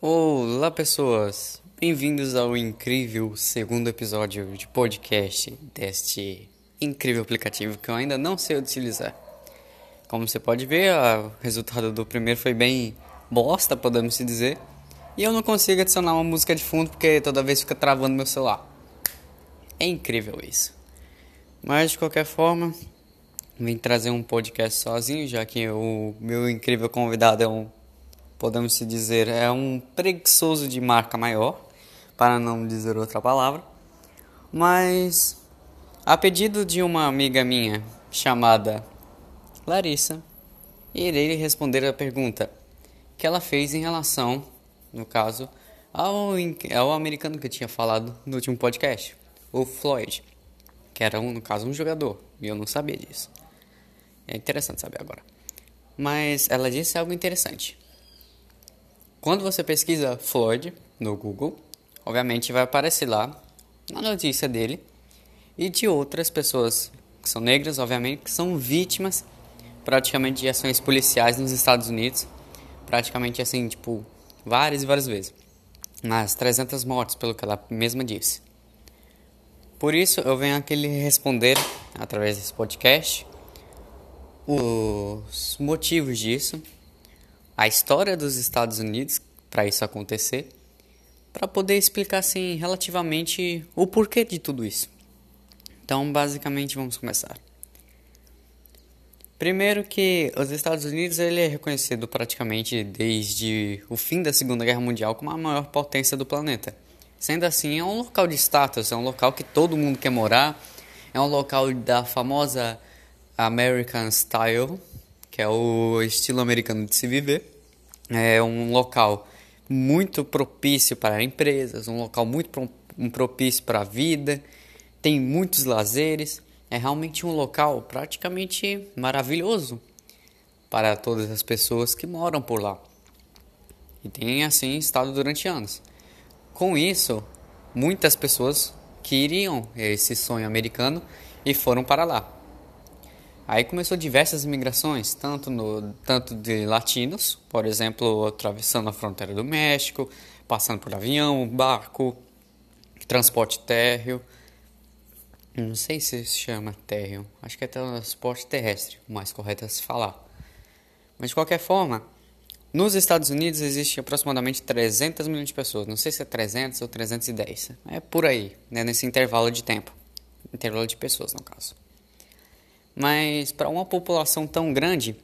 Olá, pessoas! Bem-vindos ao incrível segundo episódio de podcast deste incrível aplicativo que eu ainda não sei utilizar. Como você pode ver, o resultado do primeiro foi bem bosta, podemos se dizer. E eu não consigo adicionar uma música de fundo porque toda vez fica travando meu celular. É incrível isso. Mas de qualquer forma, vim trazer um podcast sozinho, já que o meu incrível convidado é um, podemos se dizer, é um preguiçoso de marca maior, para não dizer outra palavra. Mas, a pedido de uma amiga minha chamada Larissa, irei responder a pergunta que ela fez em relação, no caso, ao, ao americano que eu tinha falado no último podcast, o Floyd, que era, um, no caso, um jogador, e eu não sabia disso. É interessante saber agora. Mas ela disse algo interessante. Quando você pesquisa Floyd no Google, obviamente vai aparecer lá a notícia dele e de outras pessoas que são negras, obviamente, que são vítimas praticamente de ações policiais nos Estados Unidos, praticamente assim, tipo, várias e várias vezes. Mas 300 mortes, pelo que ela mesma disse. Por isso, eu venho aqui lhe responder, através desse podcast, os motivos disso, a história dos Estados Unidos para isso acontecer, para poder explicar assim relativamente o porquê de tudo isso. Então, basicamente, vamos começar. Primeiro que os Estados Unidos ele é reconhecido praticamente desde o fim da Segunda Guerra Mundial como a maior potência do planeta. Sendo assim, é um local de status, é um local que todo mundo quer morar, é um local da famosa American Style, que é o estilo americano de se viver. É um local muito propício para empresas, um local muito pro, propício para a vida, tem muitos lazeres. É realmente um local praticamente maravilhoso para todas as pessoas que moram por lá. E tem assim estado durante anos. Com isso, muitas pessoas queriam esse sonho americano e foram para lá. Aí começou diversas imigrações, tanto, no, tanto de latinos, por exemplo, atravessando a fronteira do México, passando por avião, barco, transporte térreo. Não sei se se chama térreo, acho que é transporte terrestre, o mais correto é se falar. Mas de qualquer forma, nos Estados Unidos existe aproximadamente 300 milhões de pessoas, não sei se é 300 ou 310, é por aí, né, nesse intervalo de tempo, intervalo de pessoas no caso. Mas para uma população tão grande,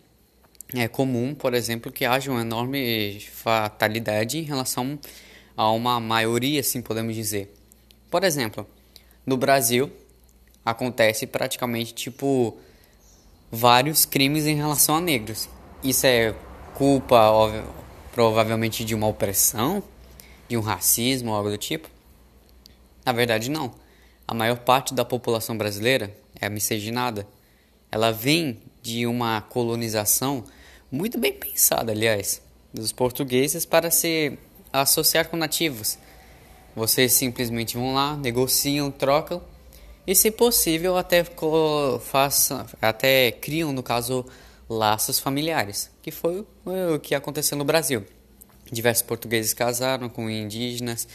é comum, por exemplo, que haja uma enorme fatalidade em relação a uma maioria, assim podemos dizer. Por exemplo, no Brasil acontece praticamente tipo vários crimes em relação a negros. Isso é culpa óbvio, provavelmente de uma opressão, de um racismo, algo do tipo? Na verdade, não. A maior parte da população brasileira é miscigenada ela vem de uma colonização muito bem pensada, aliás, dos portugueses para se associar com nativos. Vocês simplesmente vão lá, negociam, trocam e, se possível, até façam, até criam, no caso, laços familiares, que foi o que aconteceu no Brasil. Diversos portugueses casaram com indígenas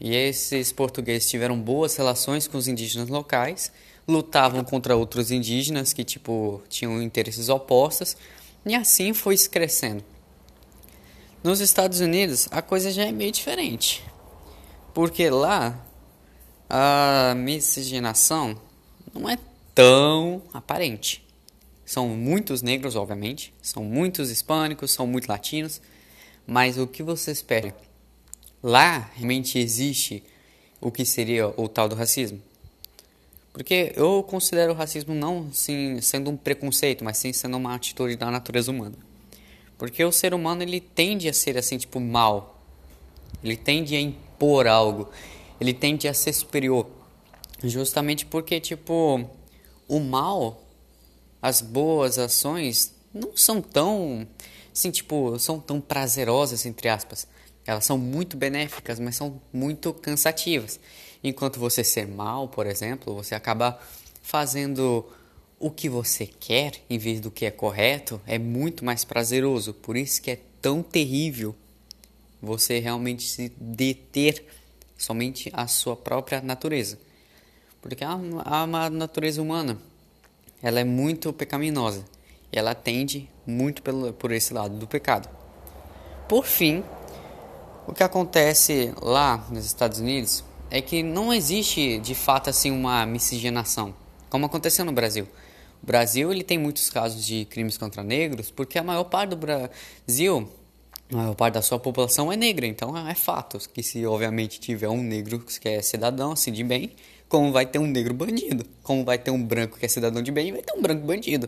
e esses portugueses tiveram boas relações com os indígenas locais lutavam contra outros indígenas que tipo tinham interesses opostos e assim foi crescendo. Nos Estados Unidos a coisa já é meio diferente, porque lá a miscigenação não é tão aparente. São muitos negros, obviamente, são muitos hispânicos, são muitos latinos, mas o que você espera? Lá realmente existe o que seria o tal do racismo. Porque eu considero o racismo não sim, sendo um preconceito, mas sim sendo uma atitude da natureza humana. Porque o ser humano ele tende a ser assim, tipo, mal. Ele tende a impor algo. Ele tende a ser superior. Justamente porque, tipo, o mal, as boas ações não são tão, assim, tipo, são tão prazerosas, entre aspas. Elas são muito benéficas, mas são muito cansativas. Enquanto você ser mal, por exemplo, você acaba fazendo o que você quer em vez do que é correto, é muito mais prazeroso. Por isso que é tão terrível você realmente se deter somente a sua própria natureza. Porque a, a natureza humana, ela é muito pecaminosa e ela tende muito pelo, por esse lado do pecado. Por fim, o que acontece lá nos Estados Unidos é que não existe de fato assim uma miscigenação, como aconteceu no Brasil. O Brasil ele tem muitos casos de crimes contra negros porque a maior parte do Brasil a maior parte da sua população é negra, então é fato que se obviamente tiver um negro que é cidadão assim de bem, como vai ter um negro bandido, como vai ter um branco que é cidadão de bem, vai ter um branco bandido.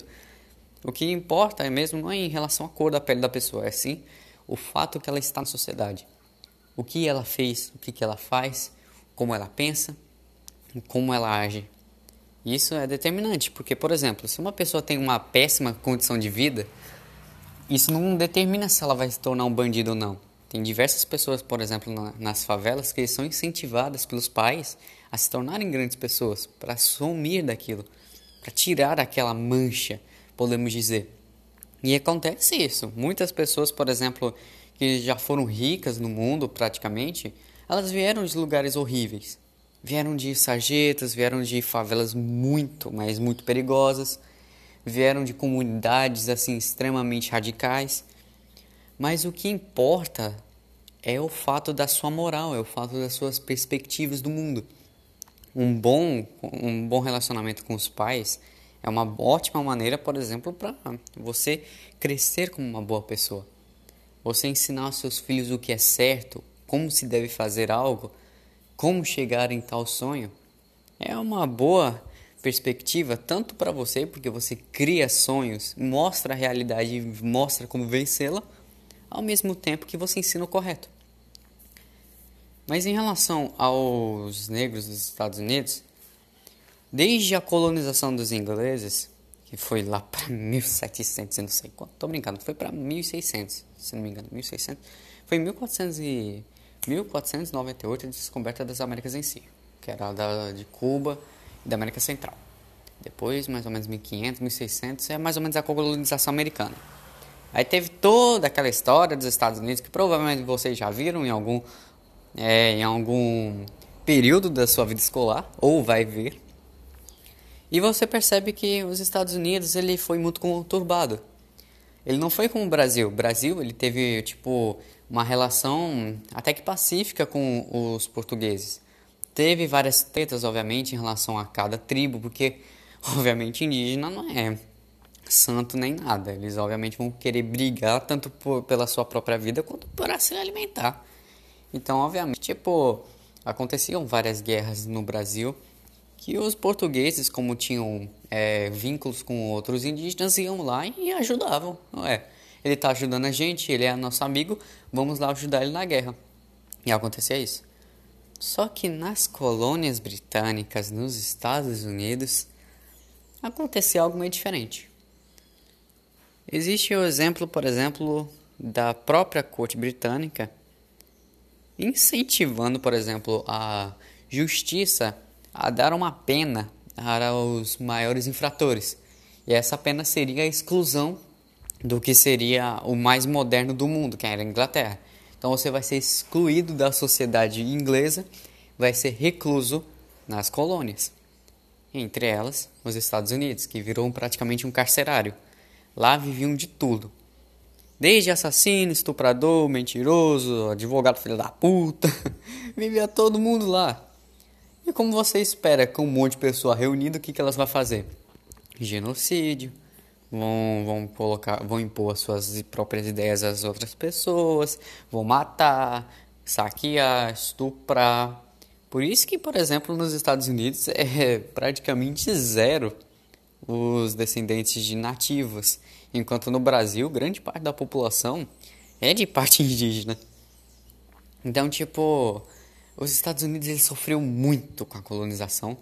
O que importa é mesmo não é em relação à cor da pele da pessoa, é sim o fato que ela está na sociedade. O que ela fez, o que, que ela faz, como ela pensa, como ela age. Isso é determinante, porque, por exemplo, se uma pessoa tem uma péssima condição de vida, isso não determina se ela vai se tornar um bandido ou não. Tem diversas pessoas, por exemplo, na, nas favelas, que são incentivadas pelos pais a se tornarem grandes pessoas, para sumir daquilo, para tirar aquela mancha, podemos dizer. E acontece isso. Muitas pessoas, por exemplo, que já foram ricas no mundo praticamente, elas vieram de lugares horríveis. Vieram de sarjetas, vieram de favelas muito, mas muito perigosas vieram de comunidades assim extremamente radicais. Mas o que importa é o fato da sua moral, é o fato das suas perspectivas do mundo. Um bom, um bom relacionamento com os pais é uma ótima maneira, por exemplo, para você crescer como uma boa pessoa. Você ensinar aos seus filhos o que é certo, como se deve fazer algo, como chegar em tal sonho. É uma boa perspectiva tanto para você, porque você cria sonhos, mostra a realidade, mostra como vencê-la, ao mesmo tempo que você ensina o correto. Mas em relação aos negros dos Estados Unidos, desde a colonização dos ingleses, que foi lá para 1700 e não sei quanto, tô brincando, foi para 1600, se não me engano, 1600, foi 1400 e 1498 a descoberta das Américas em si, que era da de Cuba da América Central. Depois, mais ou menos 1500, 1600, é mais ou menos a colonização americana. Aí teve toda aquela história dos Estados Unidos que provavelmente vocês já viram em algum, é, em algum período da sua vida escolar, ou vai ver. E você percebe que os Estados Unidos ele foi muito conturbado. Ele não foi como o Brasil. O Brasil ele teve tipo uma relação até que pacífica com os portugueses. Teve várias tretas, obviamente, em relação a cada tribo, porque, obviamente, indígena não é santo nem nada. Eles, obviamente, vão querer brigar tanto por, pela sua própria vida quanto para se alimentar. Então, obviamente, tipo, aconteciam várias guerras no Brasil que os portugueses, como tinham é, vínculos com outros indígenas, iam lá e ajudavam. É, ele está ajudando a gente, ele é nosso amigo, vamos lá ajudar ele na guerra. E acontecia isso. Só que nas colônias britânicas, nos Estados Unidos, acontecia algo meio diferente. Existe o exemplo, por exemplo, da própria corte britânica incentivando, por exemplo, a justiça a dar uma pena para os maiores infratores. E essa pena seria a exclusão do que seria o mais moderno do mundo, que era a Inglaterra. Então você vai ser excluído da sociedade inglesa, vai ser recluso nas colônias. Entre elas, os Estados Unidos, que virou praticamente um carcerário. Lá viviam de tudo. Desde assassino, estuprador, mentiroso, advogado filho da puta, vivia todo mundo lá. E como você espera com um monte de pessoa reunida, o que, que elas vão fazer? Genocídio, vão, vão colocar, vão impor as suas próprias ideias às outras pessoas, vão matar, saquear, estuprar. Por isso que, por exemplo, nos Estados Unidos é praticamente zero os descendentes de nativos, enquanto no Brasil grande parte da população é de parte indígena. Então, tipo, os Estados Unidos ele sofreu muito com a colonização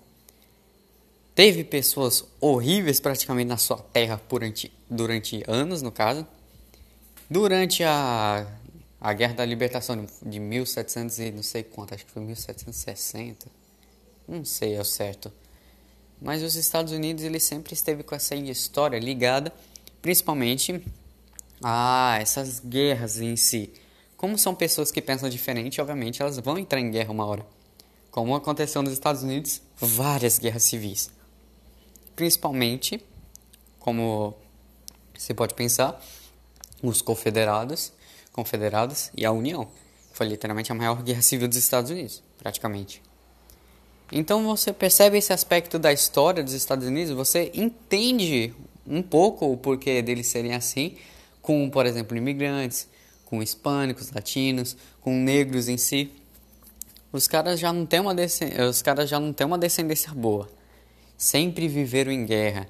Teve pessoas horríveis praticamente na sua terra durante, durante anos, no caso. Durante a, a Guerra da Libertação de 1700 e não sei quanto, acho que foi 1760. Não sei ao certo. Mas os Estados Unidos ele sempre esteve com essa história ligada principalmente a essas guerras em si Como são pessoas que pensam diferente, obviamente elas vão entrar em guerra uma hora. Como aconteceu nos Estados Unidos, várias guerras civis. Principalmente, como você pode pensar, os confederados, confederados e a União. Foi literalmente a maior guerra civil dos Estados Unidos, praticamente. Então você percebe esse aspecto da história dos Estados Unidos, você entende um pouco o porquê deles serem assim, com, por exemplo, imigrantes, com hispânicos, latinos, com negros em si. Os caras já não têm uma os caras já não têm uma descendência boa. Sempre viveram em guerra.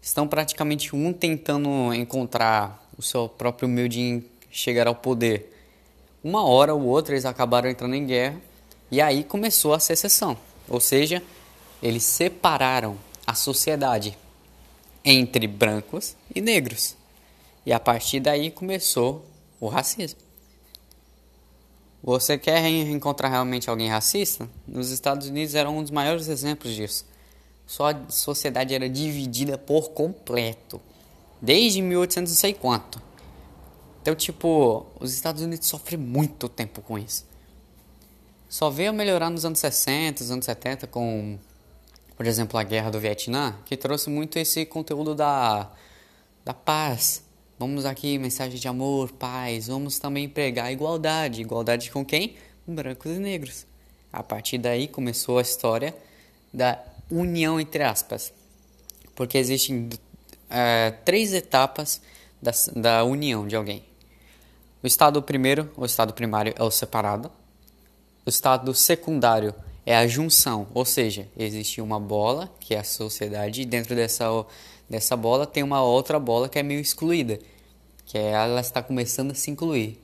Estão praticamente um tentando encontrar o seu próprio meio de chegar ao poder. Uma hora ou outra eles acabaram entrando em guerra e aí começou a secessão. Ou seja, eles separaram a sociedade entre brancos e negros. E a partir daí começou o racismo. Você quer encontrar realmente alguém racista? Nos Estados Unidos era um dos maiores exemplos disso. Só a sociedade era dividida por completo. Desde 1800 não sei quanto. Então, tipo, os Estados Unidos sofrem muito tempo com isso. Só veio melhorar nos anos 60, anos 70 com, por exemplo, a guerra do Vietnã, que trouxe muito esse conteúdo da, da paz, Vamos aqui, mensagem de amor, paz. Vamos também pregar igualdade. Igualdade com quem? Brancos e negros. A partir daí começou a história da união, entre aspas. Porque existem é, três etapas da, da união de alguém. O estado primeiro, o estado primário, é o separado. O estado secundário é a junção, ou seja, existe uma bola, que é a sociedade, e dentro dessa dessa bola tem uma outra bola que é meio excluída, que é ela está começando a se incluir.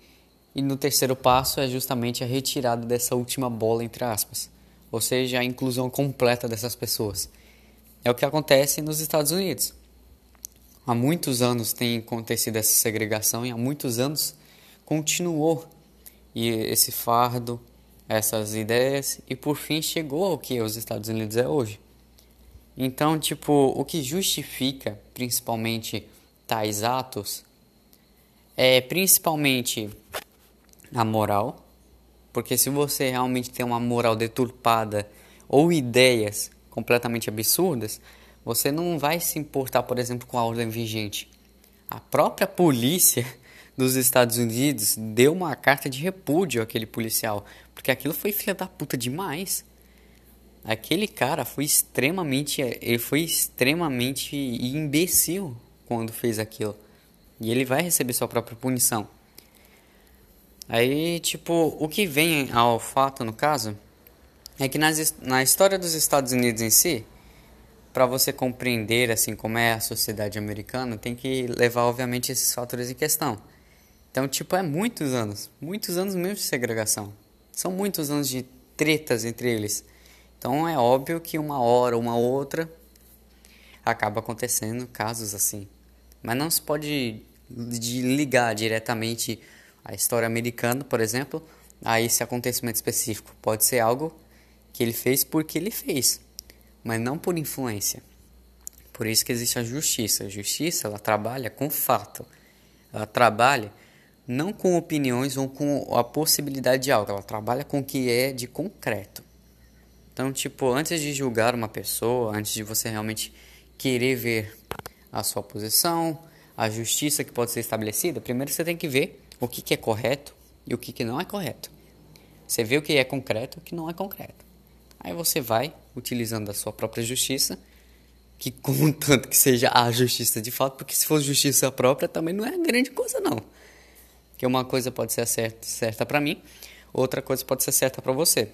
E no terceiro passo é justamente a retirada dessa última bola entre aspas, ou seja, a inclusão completa dessas pessoas. É o que acontece nos Estados Unidos. Há muitos anos tem acontecido essa segregação e há muitos anos continuou e esse fardo, essas ideias e por fim chegou ao que os Estados Unidos é hoje. Então, tipo, o que justifica principalmente tais atos é principalmente a moral, porque se você realmente tem uma moral deturpada ou ideias completamente absurdas, você não vai se importar, por exemplo, com a ordem vigente. A própria polícia dos Estados Unidos deu uma carta de repúdio àquele policial, porque aquilo foi filha da puta demais. Aquele cara foi extremamente, ele foi extremamente imbecil quando fez aquilo. E ele vai receber sua própria punição. Aí, tipo, o que vem ao fato no caso é que nas, na história dos Estados Unidos em si, para você compreender assim como é a sociedade americana, tem que levar obviamente esses fatores em questão. Então, tipo, é muitos anos, muitos anos mesmo de segregação. São muitos anos de tretas entre eles. Então é óbvio que uma hora uma outra acaba acontecendo casos assim. Mas não se pode ligar diretamente a história americana, por exemplo, a esse acontecimento específico. Pode ser algo que ele fez porque ele fez, mas não por influência. Por isso que existe a justiça. A justiça ela trabalha com fato. Ela trabalha não com opiniões ou com a possibilidade de algo. Ela trabalha com o que é de concreto. Então, tipo, antes de julgar uma pessoa, antes de você realmente querer ver a sua posição, a justiça que pode ser estabelecida, primeiro você tem que ver o que, que é correto e o que, que não é correto. Você vê o que é concreto e o que não é concreto. Aí você vai, utilizando a sua própria justiça, que contanto que seja a justiça de fato, porque se for justiça própria também não é grande coisa não. Que uma coisa pode ser certa, certa para mim, outra coisa pode ser certa para você.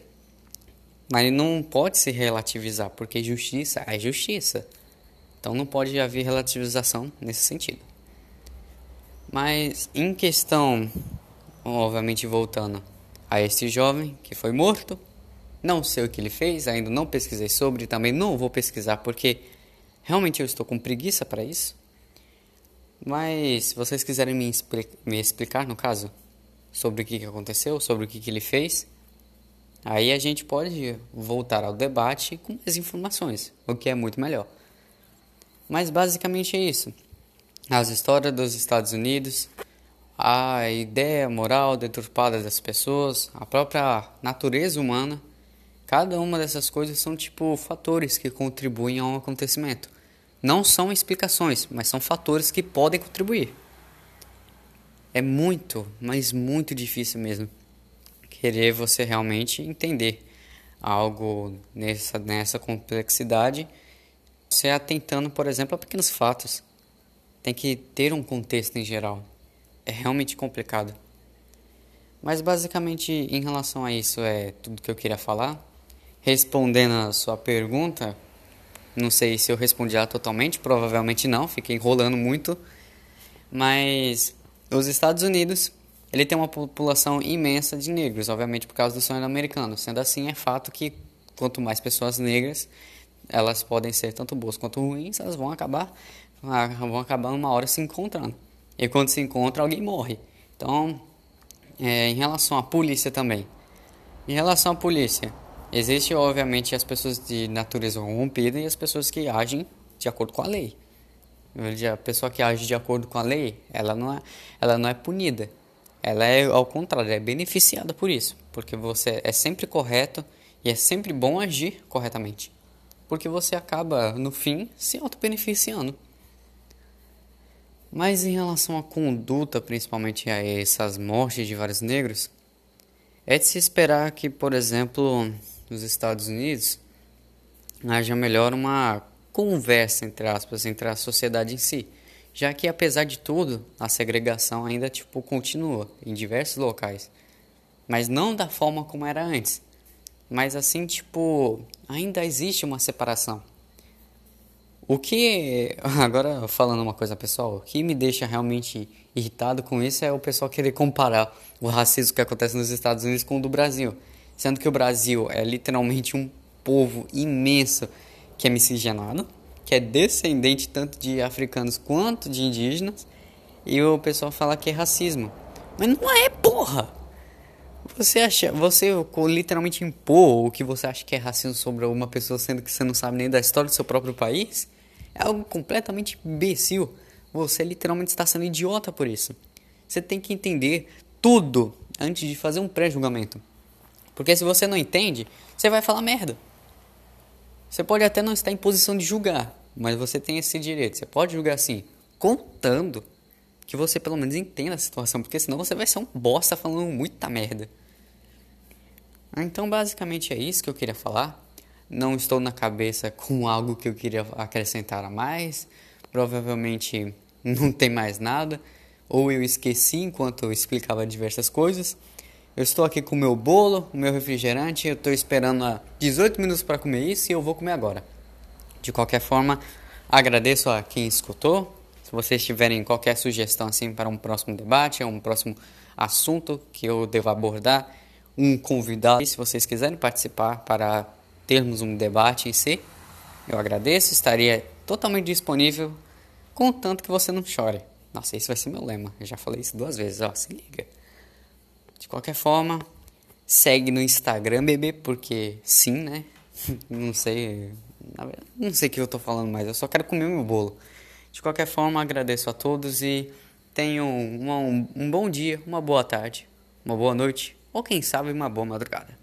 Mas não pode se relativizar, porque justiça é justiça. Então não pode haver relativização nesse sentido. Mas em questão, obviamente voltando a este jovem que foi morto, não sei o que ele fez, ainda não pesquisei sobre, também não vou pesquisar porque realmente eu estou com preguiça para isso. Mas se vocês quiserem me, me explicar, no caso, sobre o que, que aconteceu, sobre o que, que ele fez, Aí a gente pode voltar ao debate com mais informações, o que é muito melhor. Mas basicamente é isso. As histórias dos Estados Unidos, a ideia moral deturpada das pessoas, a própria natureza humana, cada uma dessas coisas são tipo fatores que contribuem a um acontecimento. Não são explicações, mas são fatores que podem contribuir. É muito, mas muito difícil mesmo querer você realmente entender algo nessa, nessa complexidade, você atentando, por exemplo, a pequenos fatos. Tem que ter um contexto em geral é realmente complicado. Mas basicamente em relação a isso é tudo que eu queria falar. Respondendo a sua pergunta, não sei se eu respondi ela totalmente, provavelmente não, fiquei enrolando muito. Mas os Estados Unidos, ele tem uma população imensa de negros, obviamente por causa do sonho americano. Sendo assim, é fato que quanto mais pessoas negras, elas podem ser tanto boas quanto ruins, elas vão acabar vão acabar uma hora se encontrando. E quando se encontra, alguém morre. Então, é, em relação à polícia também. Em relação à polícia, existe obviamente as pessoas de natureza corrompida e as pessoas que agem de acordo com a lei. A pessoa que age de acordo com a lei, ela não é, ela não é punida. Ela é ao contrário, é beneficiada por isso, porque você é sempre correto e é sempre bom agir corretamente. Porque você acaba no fim se auto-beneficiando. Mas em relação à conduta, principalmente a essas mortes de vários negros, é de se esperar que, por exemplo, nos Estados Unidos, haja melhor uma conversa, entre aspas, entre a sociedade em si. Já que, apesar de tudo, a segregação ainda tipo, continua em diversos locais. Mas não da forma como era antes. Mas assim, tipo, ainda existe uma separação. O que, agora falando uma coisa pessoal, o que me deixa realmente irritado com isso é o pessoal querer comparar o racismo que acontece nos Estados Unidos com o do Brasil. Sendo que o Brasil é literalmente um povo imenso que é miscigenado, que é descendente tanto de africanos quanto de indígenas, e o pessoal fala que é racismo. Mas não é, porra! Você acha, você literalmente impor o que você acha que é racismo sobre uma pessoa, sendo que você não sabe nem da história do seu próprio país? É algo completamente imbecil. Você literalmente está sendo idiota por isso. Você tem que entender tudo antes de fazer um pré-julgamento. Porque se você não entende, você vai falar merda. Você pode até não estar em posição de julgar, mas você tem esse direito. Você pode julgar assim, contando que você pelo menos entenda a situação, porque senão você vai ser um bosta falando muita merda. Então, basicamente é isso que eu queria falar não estou na cabeça com algo que eu queria acrescentar a mais. Provavelmente não tem mais nada, ou eu esqueci enquanto eu explicava diversas coisas. Eu estou aqui com o meu bolo, o meu refrigerante, eu estou esperando há 18 minutos para comer isso e eu vou comer agora. De qualquer forma, agradeço a quem escutou. Se vocês tiverem qualquer sugestão assim para um próximo debate, um próximo assunto que eu devo abordar, um convidado, se vocês quiserem participar para termos um debate em si, eu agradeço, estaria totalmente disponível, contanto que você não chore. Nossa, esse vai ser meu lema. Eu já falei isso duas vezes, ó, se liga. De qualquer forma, segue no Instagram, bebê, porque sim, né? não sei, não sei o que eu tô falando mais, eu só quero comer meu bolo. De qualquer forma, agradeço a todos e tenham um, um bom dia, uma boa tarde, uma boa noite ou quem sabe uma boa madrugada.